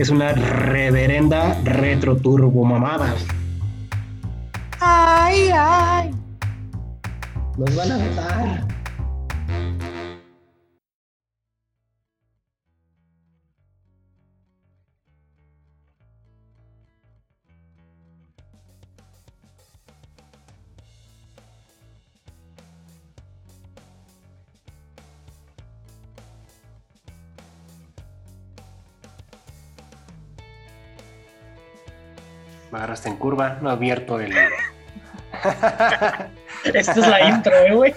Es una reverenda retro turbo mamada. Ay, ay. Nos van a matar. Me agarraste en curva, no advierto el. Esta es la intro, eh, güey.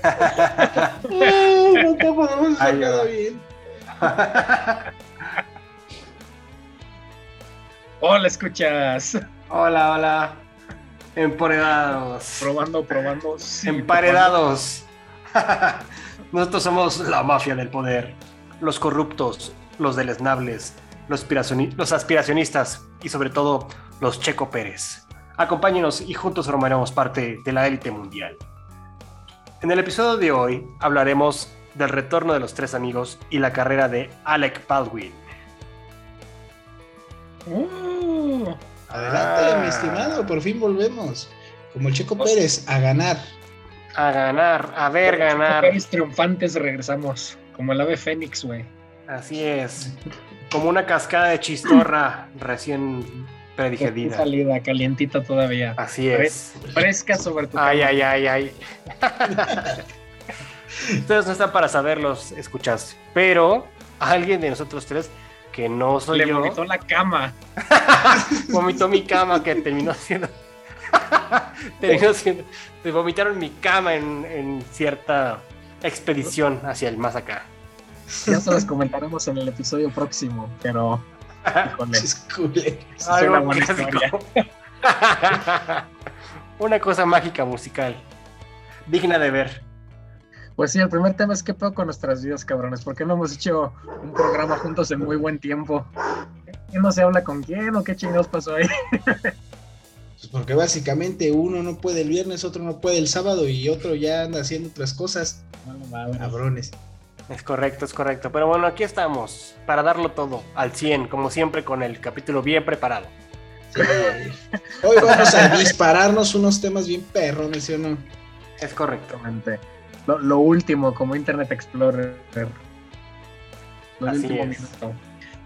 no te podemos ya. bien. Hola, escuchas. hola, hola. Emparedados. Probando, probando. sí, Emparedados. Nosotros somos la mafia del poder. Los corruptos, los deleznables, los, los aspiracionistas y sobre todo los Checo Pérez. Acompáñenos y juntos formaremos parte de la élite mundial. En el episodio de hoy hablaremos del retorno de los tres amigos y la carrera de Alec Baldwin. Uh, Adelante, Ah. mi estimado, por fin volvemos. Como el Checo Pérez, a ganar. A ganar, a ver ganar. Pérez triunfantes regresamos. Como el ave fénix, güey. Así es. Como una cascada de chistorra recién predigerida. salida, calientita todavía. Así es. Fresca sobre tu Ay, cama. ay, ay, ay. Ustedes no están para saberlos, escuchas. Pero alguien de nosotros tres, que no soy Le yo, vomitó la cama. vomitó mi cama, que terminó siendo. terminó siendo. Me vomitaron mi cama en, en cierta expedición hacia el más acá. Ya se los comentaremos en el episodio próximo, pero. Híjole, Es una buena clásico. historia. Una cosa mágica musical. Digna de ver. Pues sí, el primer tema es qué pedo con nuestras vidas, cabrones. ¿Por qué no hemos hecho un programa juntos en muy buen tiempo? ¿Quién no se habla con quién o qué chingados pasó ahí? Pues porque básicamente uno no puede el viernes, otro no puede el sábado y otro ya anda haciendo otras cosas. Cabrones. Es correcto, es correcto. Pero bueno, aquí estamos para darlo todo al 100, como siempre, con el capítulo bien preparado. Sí. Hoy vamos a dispararnos unos temas bien perrones, ¿sí o no? Es correcto. Exactamente. Lo, lo último, como Internet Explorer. Lo Así último es. minuto.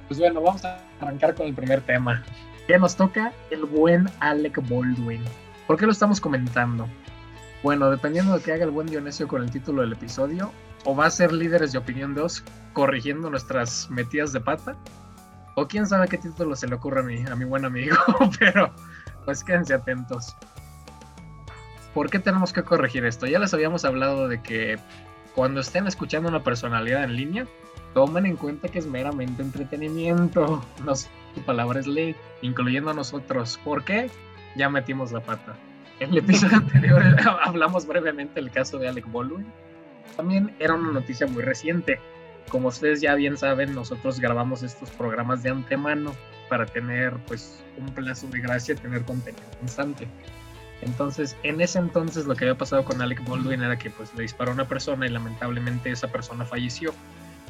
Pues bueno, vamos a arrancar con el primer tema. ¿Qué nos toca? El buen Alec Baldwin. ¿Por qué lo estamos comentando? Bueno, dependiendo de que haga el buen Dionisio con el título del episodio, o va a ser líderes de opinión 2 corrigiendo nuestras metidas de pata, o quién sabe qué título se le ocurre a mi, a mi buen amigo, pero pues quédense atentos. ¿Por qué tenemos que corregir esto? Ya les habíamos hablado de que cuando estén escuchando una personalidad en línea, tomen en cuenta que es meramente entretenimiento, no su palabra es ley, incluyendo a nosotros. ¿Por qué? Ya metimos la pata. En el episodio anterior hablamos brevemente del caso de Alec Baldwin. También era una noticia muy reciente. Como ustedes ya bien saben, nosotros grabamos estos programas de antemano para tener pues un plazo de gracia, tener contenido constante. Entonces, en ese entonces lo que había pasado con Alec Baldwin era que pues le disparó a una persona y lamentablemente esa persona falleció.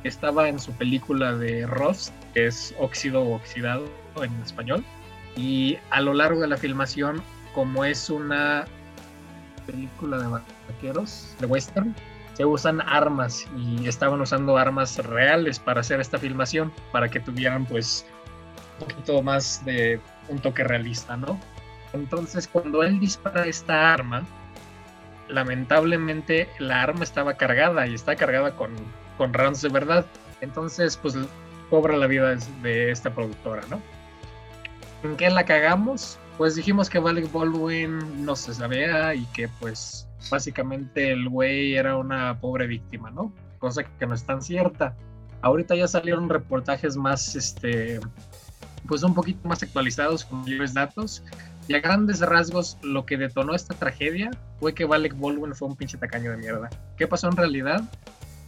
Estaba en su película de Rust, que es óxido oxidado en español, y a lo largo de la filmación, como es una película de vaqueros, de western, se usan armas y estaban usando armas reales para hacer esta filmación, para que tuvieran pues un poquito más de un toque realista, ¿no? Entonces, cuando él dispara esta arma, lamentablemente la arma estaba cargada y está cargada con, con rounds de verdad. Entonces, pues cobra la vida de, esta productora, ¿no? ¿En qué la cagamos? Pues dijimos que Alec Baldwin no se sabía y que pues básicamente el güey era una pobre víctima, ¿no? Cosa que no es tan cierta. Ahorita ya salieron reportajes más, este, pues un poquito más actualizados con mayores datos. Y a grandes rasgos, lo que detonó esta tragedia fue que Alec Baldwin fue un pinche tacaño de mierda. ¿Qué pasó en realidad?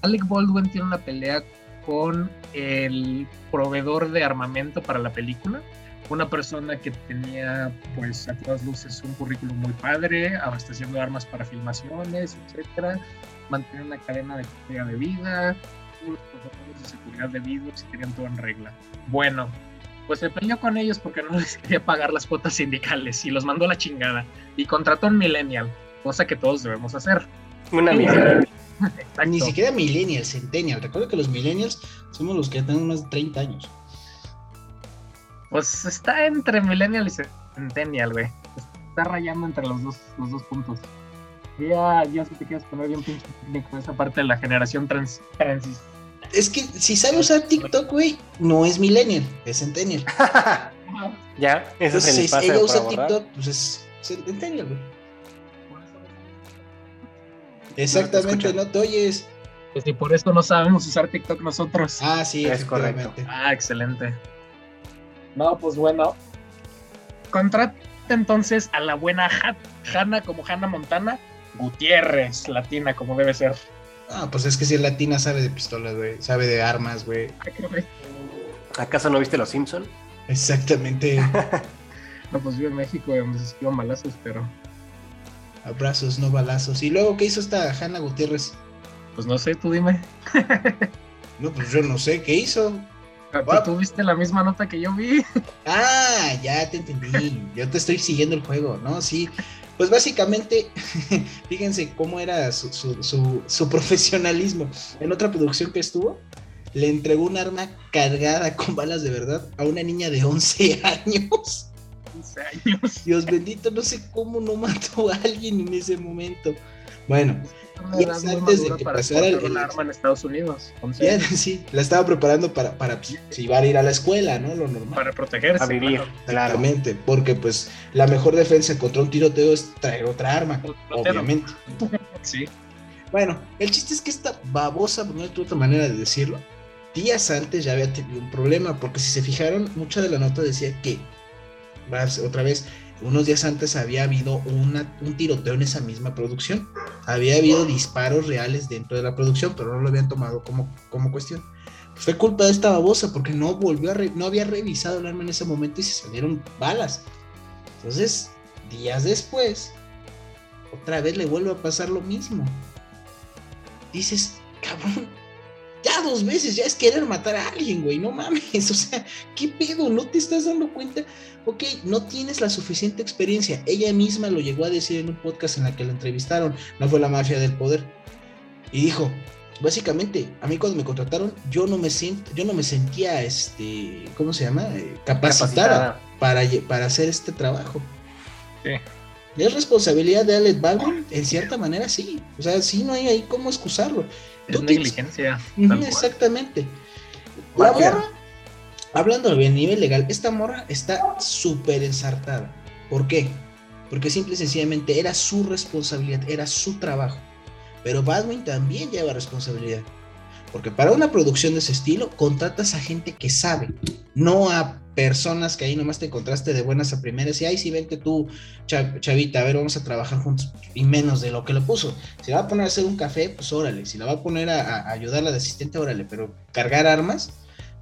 Alec Baldwin tiene una pelea con el proveedor de armamento para la película. Una persona que tenía, pues, a todas luces un currículum muy padre, abasteciendo armas para filmaciones, etcétera. Mantenía una cadena de calidad de vida, los protocolos de seguridad debidos y tenían todo en regla. Bueno, pues se peleó con ellos porque no les quería pagar las cuotas sindicales y los mandó a la chingada. Y contrató a un millennial, cosa que todos debemos hacer. Una mierda. Exacto. Ni siquiera millennial, centennial. Recuerda que los millennials somos los que tenemos más de 30 años. Pues está entre millennial y centennial, güey. Está rayando entre los dos, los dos puntos. Ya, ya si te quieres poner bien pinche técnico esa parte de la generación trans, transis. Es que si sabe usar TikTok, güey, no es millennial, es centennial. ya, ese es Entonces, el si pase ella usa borrar. TikTok, pues es centennial, güey. Exactamente, no te oyes. Pues y por eso no sabemos usar TikTok nosotros. Ah, sí, Es correcto. Ah, excelente. No, pues bueno. Contrata entonces a la buena Ha- Hannah como Hannah Montana. Gutiérrez, latina como debe ser. Ah, pues es que si es latina sabe de pistolas, güey. Sabe de armas, güey. ¿Acaso no viste Los Simpson? Exactamente. No, pues vivo en México donde se esquivan balazos, pero Abrazos, no balazos. Y luego, ¿qué hizo esta Hanna Gutiérrez? pues no sé, tú dime. No, pues yo no sé, ¿qué hizo? ¿Tú Guap. tuviste la misma nota que yo vi? Ah, ya te entendí. Yo te estoy siguiendo el juego, ¿no? Sí. Pues básicamente, fíjense cómo era su, su, su- su profesionalismo. En otra producción que estuvo, le entregó un arma cargada con balas de verdad a una niña de 11 años. 15 años. Dios bendito, no sé cómo no mató a alguien en ese momento. Bueno, Y es antes de que para pasara el- el- arma en Estados Unidos. años, sí, la estaba preparando para, para pues, si iba a ir a la escuela, ¿no? Lo normal. Para protegerse. A vivir, claro. Exactamente, porque pues la mejor defensa contra un tiroteo es traer otra arma, obviamente. Sí. Bueno, el chiste es que esta babosa, por no hay otra manera de decirlo, días antes ya había tenido un problema, porque si se fijaron, mucha de la nota decía que, otra vez, unos días antes había habido un tiroteo en esa misma producción. Había habido disparos reales dentro de la producción, pero no lo habían tomado como, como cuestión. Pues fue culpa de esta babosa, porque no volvió a re- no había revisado el arma en ese momento y se salieron balas. Entonces, días después, otra vez le vuelve a pasar lo mismo dices, cabrón, dos veces, ya es querer matar a alguien, güey, no mames, o sea, ¿qué pedo? ¿No te estás dando cuenta? Ok, no tienes la suficiente experiencia. Ella misma lo llegó a decir en un podcast en la que la entrevistaron, no fue la mafia del poder. Y dijo, básicamente, a mí cuando me contrataron, yo no me siento, yo no me sentía, este, ¿cómo se llama? Eh, capacitada, Para, para hacer este trabajo. Sí. ¿Es responsabilidad de Alec Baldwin? En cierta manera sí. O sea, sí no hay ahí cómo excusarlo. Es negligencia. Cual. exactamente. La morra, hablando a nivel legal, esta morra está súper ensartada. ¿Por qué? Porque simple y sencillamente era su responsabilidad, era su trabajo. Pero Baldwin también lleva responsabilidad. Porque para una producción de ese estilo, contratas a gente que sabe, no a personas que ahí nomás te encontraste de buenas a primeras y ahí sí vente tú, cha- chavita, a ver, vamos a trabajar juntos y menos de lo que le puso. Si la va a poner a hacer un café, pues órale. Si la va a poner a, a ayudarla de asistente, órale. Pero cargar armas,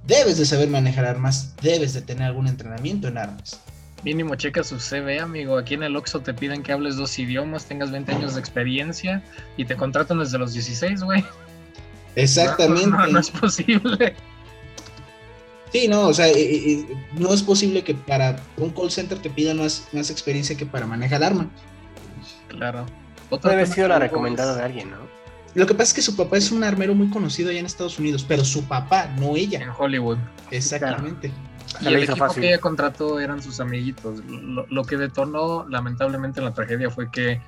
debes de saber manejar armas, debes de tener algún entrenamiento en armas. Mínimo checa su CV, amigo. Aquí en el Oxxo te piden que hables dos idiomas, tengas 20 años de experiencia y te contratan desde los 16, güey. Exactamente. No, no, no es posible. Sí, no, o sea, eh, eh, no es posible que para un call center te pidan más, más experiencia que para manejar arma. Claro. Haber tema sido la recomendada de alguien, ¿no? Lo que pasa es que su papá es un armero muy conocido allá en Estados Unidos, pero su papá, no En ella. Hollywood. Exactamente. Y el equipo fácil. que ella contrató eran sus amiguitos. Lo, lo que detonó lamentablemente la tragedia fue que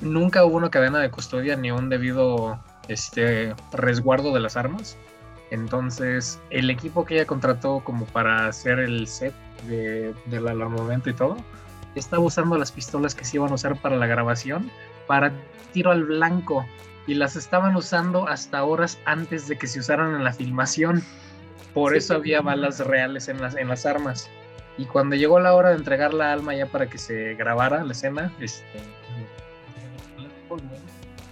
nunca hubo una cadena de custodia ni un debido este, resguardo de las armas. Entonces, el equipo que ella contrató como para hacer el set de, del armamento y todo, estaba usando las pistolas que se iban a usar para la grabación para tiro al blanco y las estaban usando hasta horas antes de que se usaran en la filmación. Por Sí, eso había balas reales en las, en las armas. Y cuando llegó la hora de entregar la alma ya para que se grabara la escena, este,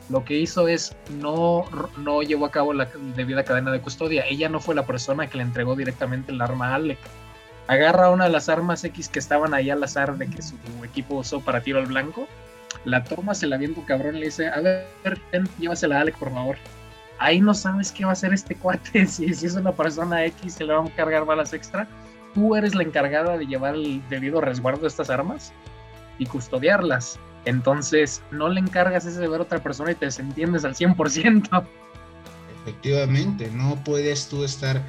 lo que hizo es no, no llevó a cabo la debida cadena de custodia. Ella no fue la persona que le entregó directamente el arma a Alec. Agarra una de las armas X que estaban ahí al azar de que su equipo usó para tiro al blanco. La toma, se la avienta un cabrón le dice, a ver, llévasela a Alec, por favor. Ahí no sabes qué va a hacer este cuate. Si, si es una persona X, se le van a cargar balas extra. Tú eres la encargada de llevar el debido resguardo de estas armas y custodiarlas. Entonces, no le encargas ese deber a otra persona y te desentiendes al 100%. Efectivamente, no puedes tú estar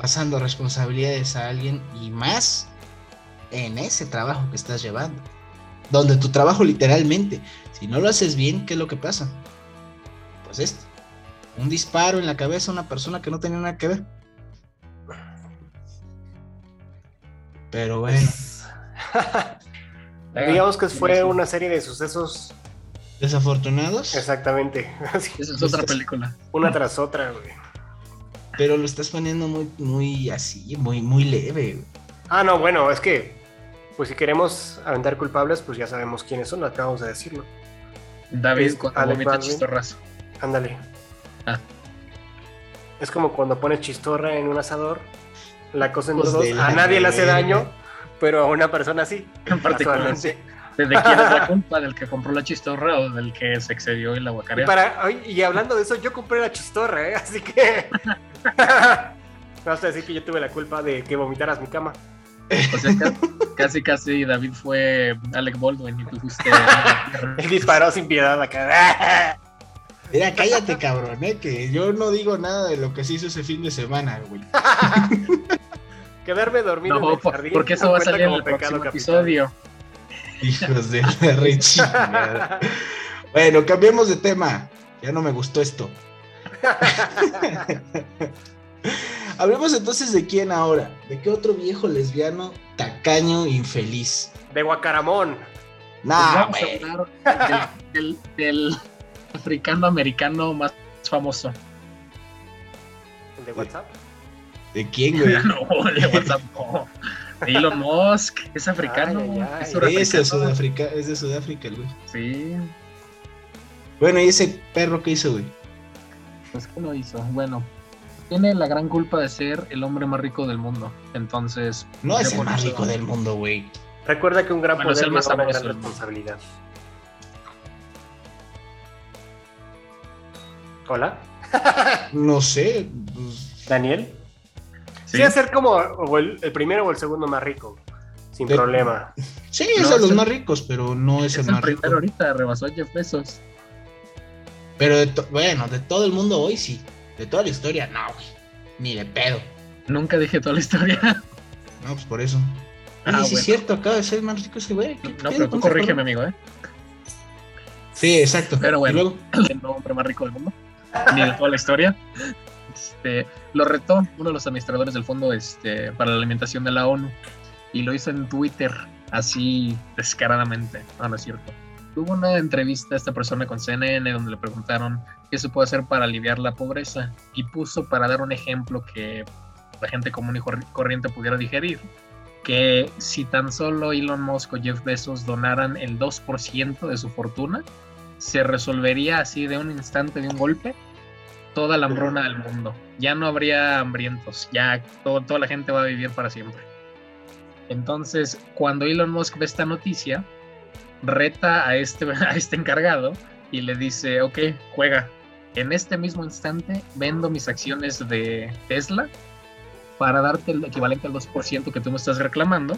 pasando responsabilidades a alguien y más en ese trabajo que estás llevando. Donde tu trabajo literalmente, si no lo haces bien, ¿qué es lo que pasa? Pues esto, un disparo en la cabeza a una persona que no tenía nada que ver. Pero bueno, Digamos que fue una serie de sucesos desafortunados, exactamente, así, Esa es otra película. una tras otra, güey. pero lo estás poniendo muy, muy así, muy, muy leve. güey. Ah, no, bueno, es que, pues si queremos aventar culpables, pues ya sabemos quiénes son, acabamos de decirlo. David Es cuando Alec vomita Baldwin. chistorrazo. Ándale. Ah. Es como cuando pones chistorra en un asador, la cosa en Pues todos, de a nadie le hace daño, pero a una persona sí. En particular. ¿De quién es la culpa? ¿Del que compró la chistorra o del que se excedió y la Y, guacareó? para, y hablando de eso, yo compré la chistorra, ¿eh? así que... Vas a decir que yo tuve la culpa de que vomitaras mi cama. O sea, ca- casi, casi David fue Alec Baldwin y tú fuiste. Él disparó sin piedad acá. Mira, cállate, cabrón, ¿eh? que yo no digo nada de lo que se hizo ese fin de semana, güey. Quedarme dormido en el por- jardín porque eso va a salir en el pecado próximo capital. episodio. Hijos de la rechingada. Bueno, cambiemos de tema. Ya no me gustó esto. Hablemos entonces de quién ahora. ¿De qué otro viejo lesbiano tacaño infeliz? De Guacaramón. Pues Nah, vamos a güey. hablar del, del- del africano-americano más famoso. El de WhatsApp. ¿De quién, güey? No, de WhatsApp no. De Elon Musk, es africano. Ay, ay, ay. es Es de Sudáfrica, es de Sudáfrica, el güey. Sí, Bueno, ¿y ese perro qué hizo, güey? pues ¿qué lo hizo? Bueno, tiene la gran culpa de ser el hombre más rico del mundo. Entonces, No es el más rico del mundo, güey. Recuerda que un gran Bueno, es poder el más una gran responsabilidad. Hola, No sé. pues, Daniel. Sí. Sí, hacer como o el, el primero o el segundo más rico, sin De- problema. Sí, es No, de es los el- más ricos, pero no es, Es el el más rico. primero ahorita, rebasó a Jeff Bezos. Pero de to- bueno, de todo el mundo hoy sí. De toda la historia, no, güey. Ni de pedo. Nunca dije toda la historia. No, pues por eso. Ah, sí bueno. es cierto, acaba de ser más rico ese güey. ¿Qué No, pero tú corrígeme, amigo, ¿eh? Sí, exacto. Pero bueno. Y luego, el hombre más rico del mundo, ni de toda la historia. Este, lo retó uno de los administradores del Fondo este, para la Alimentación de la ONU y lo hizo en Twitter, así descaradamente. No, no es cierto. Tuvo una entrevista a esta persona con CNN donde le preguntaron qué se puede hacer para aliviar la pobreza y puso para dar un ejemplo que la gente común y corri- corriente pudiera digerir que si tan solo Elon Musk o Jeff Bezos donaran el 2% de su fortuna, se resolvería así de un instante, de un golpe, toda la hambruna del mundo. Ya no habría hambrientos, ya toda la gente va a vivir para siempre. Entonces, cuando Elon Musk ve esta noticia, reta a este, a este encargado y le dice, ok, juega. En este mismo instante vendo mis acciones de Tesla para darte el equivalente al 2% que tú me estás reclamando.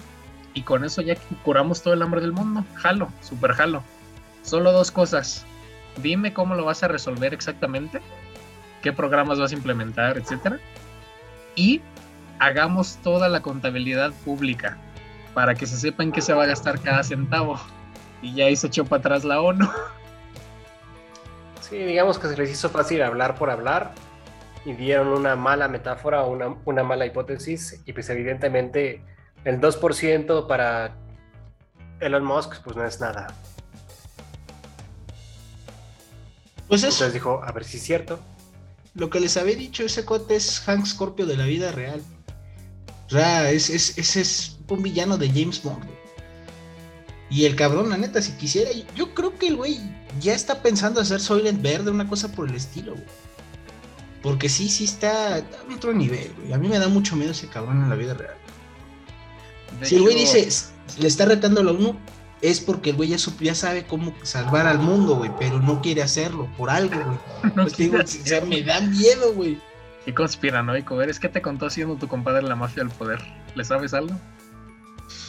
Y con eso ya curamos todo el hambre del mundo. Jalo, super jalo. Solo dos cosas. Dime cómo lo vas a resolver exactamente, qué programas vas a implementar, etcétera. Y hagamos toda la contabilidad pública para que se sepa en qué se va a gastar cada centavo. Y ya ahí se echó para atrás la ONU. Sí, digamos que se les hizo fácil hablar por hablar y dieron una mala metáfora o una, una mala hipótesis y pues evidentemente el 2% para Elon Musk pues no es nada. pues eso. Entonces dijo, a ver si es cierto. Lo que les había dicho, ese cuate es Hank Scorpio de la vida real. O sea, es, es, ese es un villano de James Bond. Y el cabrón, la neta, si quisiera, yo creo que el güey ya está pensando hacer Soylent Verde, una cosa por el estilo, güey. Porque sí, sí está a otro nivel, güey. A mí me da mucho miedo ese cabrón en la vida real. De Si el güey dice, "S- le está retando a la ONU, es porque el güey ya, sup- ya sabe cómo salvar al mundo, güey, pero no quiere hacerlo por algo, güey. no Pues te digo, o sea, me da miedo, güey. Qué conspiranoico eres. ¿Qué te contó haciendo tu compadre la mafia del poder? ¿Le sabes algo?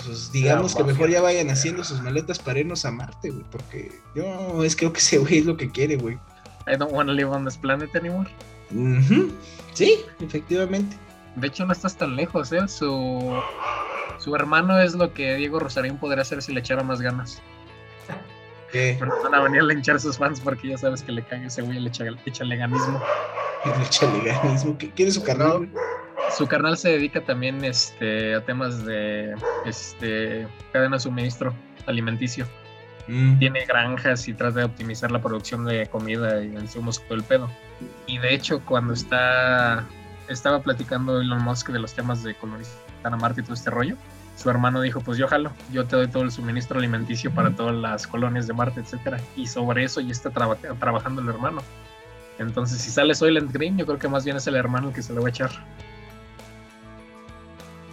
Pues digamos que mejor ya vayan haciendo sus maletas para irnos a Marte, güey, porque yo es creo que ese güey es lo que quiere, güey. I don't wanna live on this planet anymore. Sí, efectivamente. De hecho, no estás tan lejos, ¿eh? Su, su hermano es lo que Diego Rosarín podría hacer si le echara más ganas. ¿Qué? Pero van a venir a linchar sus fans porque ya sabes que le caga ese güey, le echa, le echa leganismo. El chaleganismo. ¿Qué quiere su carnal? Su carnal se dedica también este, a temas de este, cadena de suministro alimenticio. Mm. Tiene granjas y trata de optimizar la producción de comida y insumos todo el pedo. Y de hecho, cuando está estaba platicando Elon Musk de los temas de colonizar a Marte y todo este rollo, su hermano dijo, pues yo jalo, yo te doy todo el suministro alimenticio para todas las colonias de Marte, etcétera. Y sobre eso ya está traba- trabajando el hermano. Entonces, si sale Soylent Green, yo creo que más bien es el hermano el que se lo va a echar.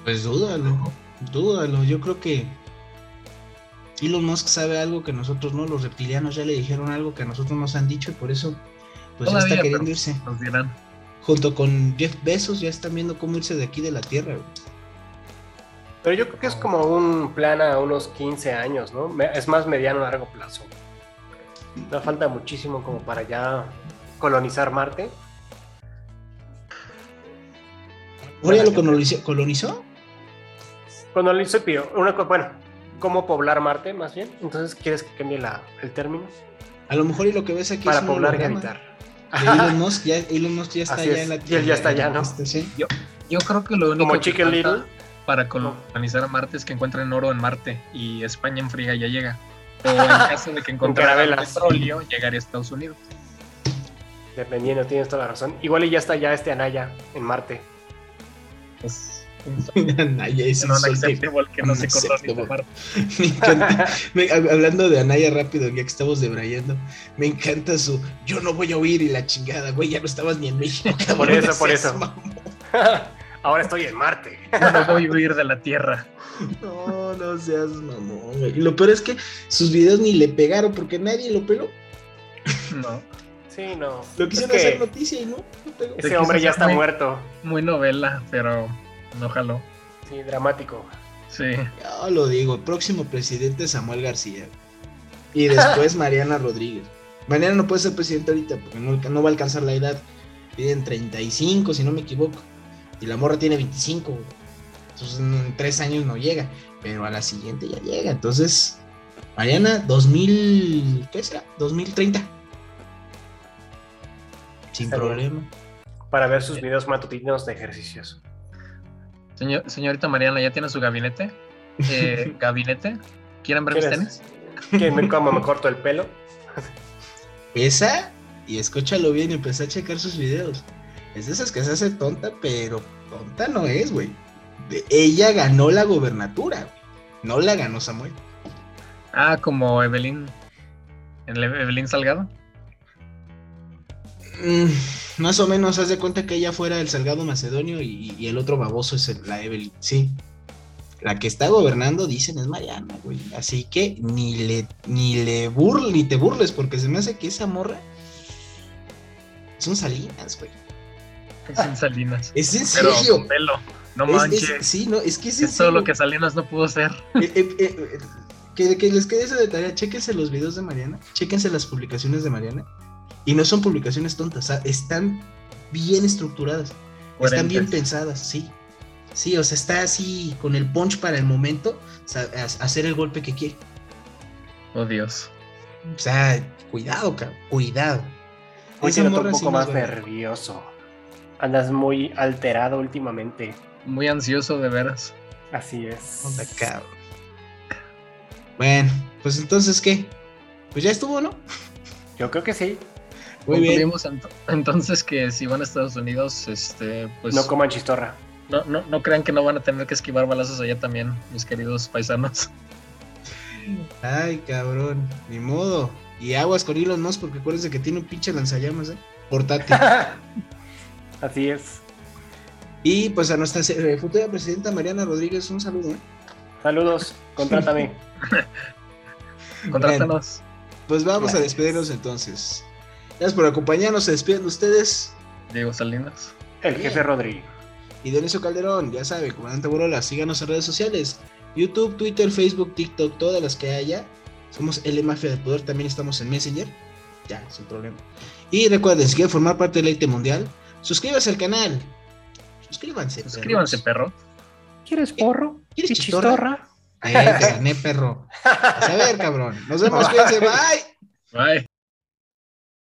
Pues dúdalo, dúdalo. Yo creo que Elon Musk sabe algo que nosotros no, los reptilianos ya le dijeron algo que a nosotros nos han dicho y por eso pues ya está queriendo irse. Nos dirán. Junto con Jeff Bezos ya están viendo cómo irse de aquí de la Tierra. güey. Pero yo creo que es como un plan a unos 15 años, ¿no? Es más mediano a largo plazo. No falta muchísimo como para ya colonizar Marte. ¿Ahora ya lo colonizó? colonizó? Cuando lo hizo Pío, una bueno, cómo poblar Marte más bien. Entonces, ¿quieres que cambie la, el término? A lo mejor y lo que ves aquí Para es un poblar y habitar. Elon Musk. Ya, Elon Musk ya está Así allá es, en la y él ya está allá, ¿no? Este, sí. Yo creo que lo único Como que Chicken falta Little. Para colonizar a Marte es que encuentren oro en Marte y España en fría ya llega. O en caso de que encontraran petróleo, llegaría a Estados Unidos. Dependiendo, tienes toda la razón. Igual y ya está ya este Anaya en Marte. Es Anaya es no que se Marte. Me encanta. Me- hablando de Anaya rápido, ya que estamos debrayando, me encanta su yo no voy a huir y la chingada, güey, ya no estabas ni en México. cabrón, Por eso, por eso. Ahora estoy en Marte. No voy a huir de la Tierra. No, no seas mamón, güey. Y lo peor es que sus videos ni le pegaron porque nadie lo peló. No. Sí, no. Lo Es quisieron que hacer noticia y no, no pegó. ese Se hombre ya está muy- muerto. Muy novela, pero no jaló. Sí, dramático. Sí. Yo lo digo, el próximo presidente es Samuel García. Y después Mariana Rodríguez. Mariana no puede ser presidente ahorita porque no, no va a alcanzar la edad. Piden 35, si no me equivoco. Y la morra tiene 25. güey. Entonces en tres años no llega. Pero a la siguiente ya llega. Entonces, Mariana, 2000. ¿Qué será? 2030. Sin Está bien. problema. Para ver sus videos matutinos de ejercicios. Señor, señorita Mariana, ¿ya tiene su gabinete? Eh, ¿Gabinete? ¿Quieren ver mis tenis? Que me como me corto el pelo. Esa, y escúchalo bien y empecé a checar sus videos. Es de esas que se hace tonta, pero tonta no es, güey. Ella ganó la gobernatura, güey. No la ganó Samuel. Ah, como Evelyn. ¿El Evelyn Salgado? Mm, más o menos, haz de cuenta que ella fuera el Salgado Macedonio y, y el otro baboso es el- la Evelyn. Sí. La que está gobernando, dicen, es Mariana, güey. Así que ni le, ni le burles, ni te burles, porque se me hace que esa morra son salinas, güey. Sin Salinas. Es en Pero serio. con pelo. No Es- manches. es- sí, no, es que es, en Es todo lo que Salinas no pudo ser. Eh, eh, eh, que, que les quede esa de tarea, chéquense los videos de Mariana, chéquense las publicaciones de Mariana. Y no son publicaciones tontas, o sea, están bien estructuradas, están bien Coherentes. pensadas, sí. Sí, o sea, está así con el punch para el momento, o sea, a- hacer el golpe que quiere. Oh, Dios. O sea, cuidado, cabrón, cuidado. Hoy noto un poco más nervioso. Andas muy alterado últimamente. Muy ansioso, de veras. Así es. Onda, cabrón. Bueno, pues entonces, ¿qué? Pues ya estuvo, ¿no? Yo creo que sí. Muy bien. Ent- entonces que si van a Estados Unidos, este, pues No coman chistorra. no, no, no crean que no van a tener que esquivar balazos allá también, mis queridos paisanos. Ay, cabrón. Ni modo. Y aguas con Elon Musk porque acuérdense que tiene un pinche lanzallamas, ¿eh? Portátil. Así es. y pues a nuestra eh, futura presidenta Mariana Rodríguez, un saludo, ¿eh? Saludos, contrátame. Contrátanos. Pues vamos a despedirnos entonces. Gracias por acompañarnos. Se despiden de ustedes. Diego Salinas. El jefe Rodri. Y Dionisio Calderón, ya sabe, comandante Borola, síganos en redes sociales. YouTube, Twitter, Facebook, TikTok, todas las que haya. Somos L Mafia del Poder, también estamos en Messenger. Ya, sin problema. Y recuerden, si quieren formar parte del Leite Mundial, suscríbanse al canal. Suscríbanse. Suscríbanse, perro. ¿Quieres porro? ¿Quieres ¿Y chistorra? Eh, te gané, perro. A ver, cabrón. Nos vemos, cuídense, bye. Bye.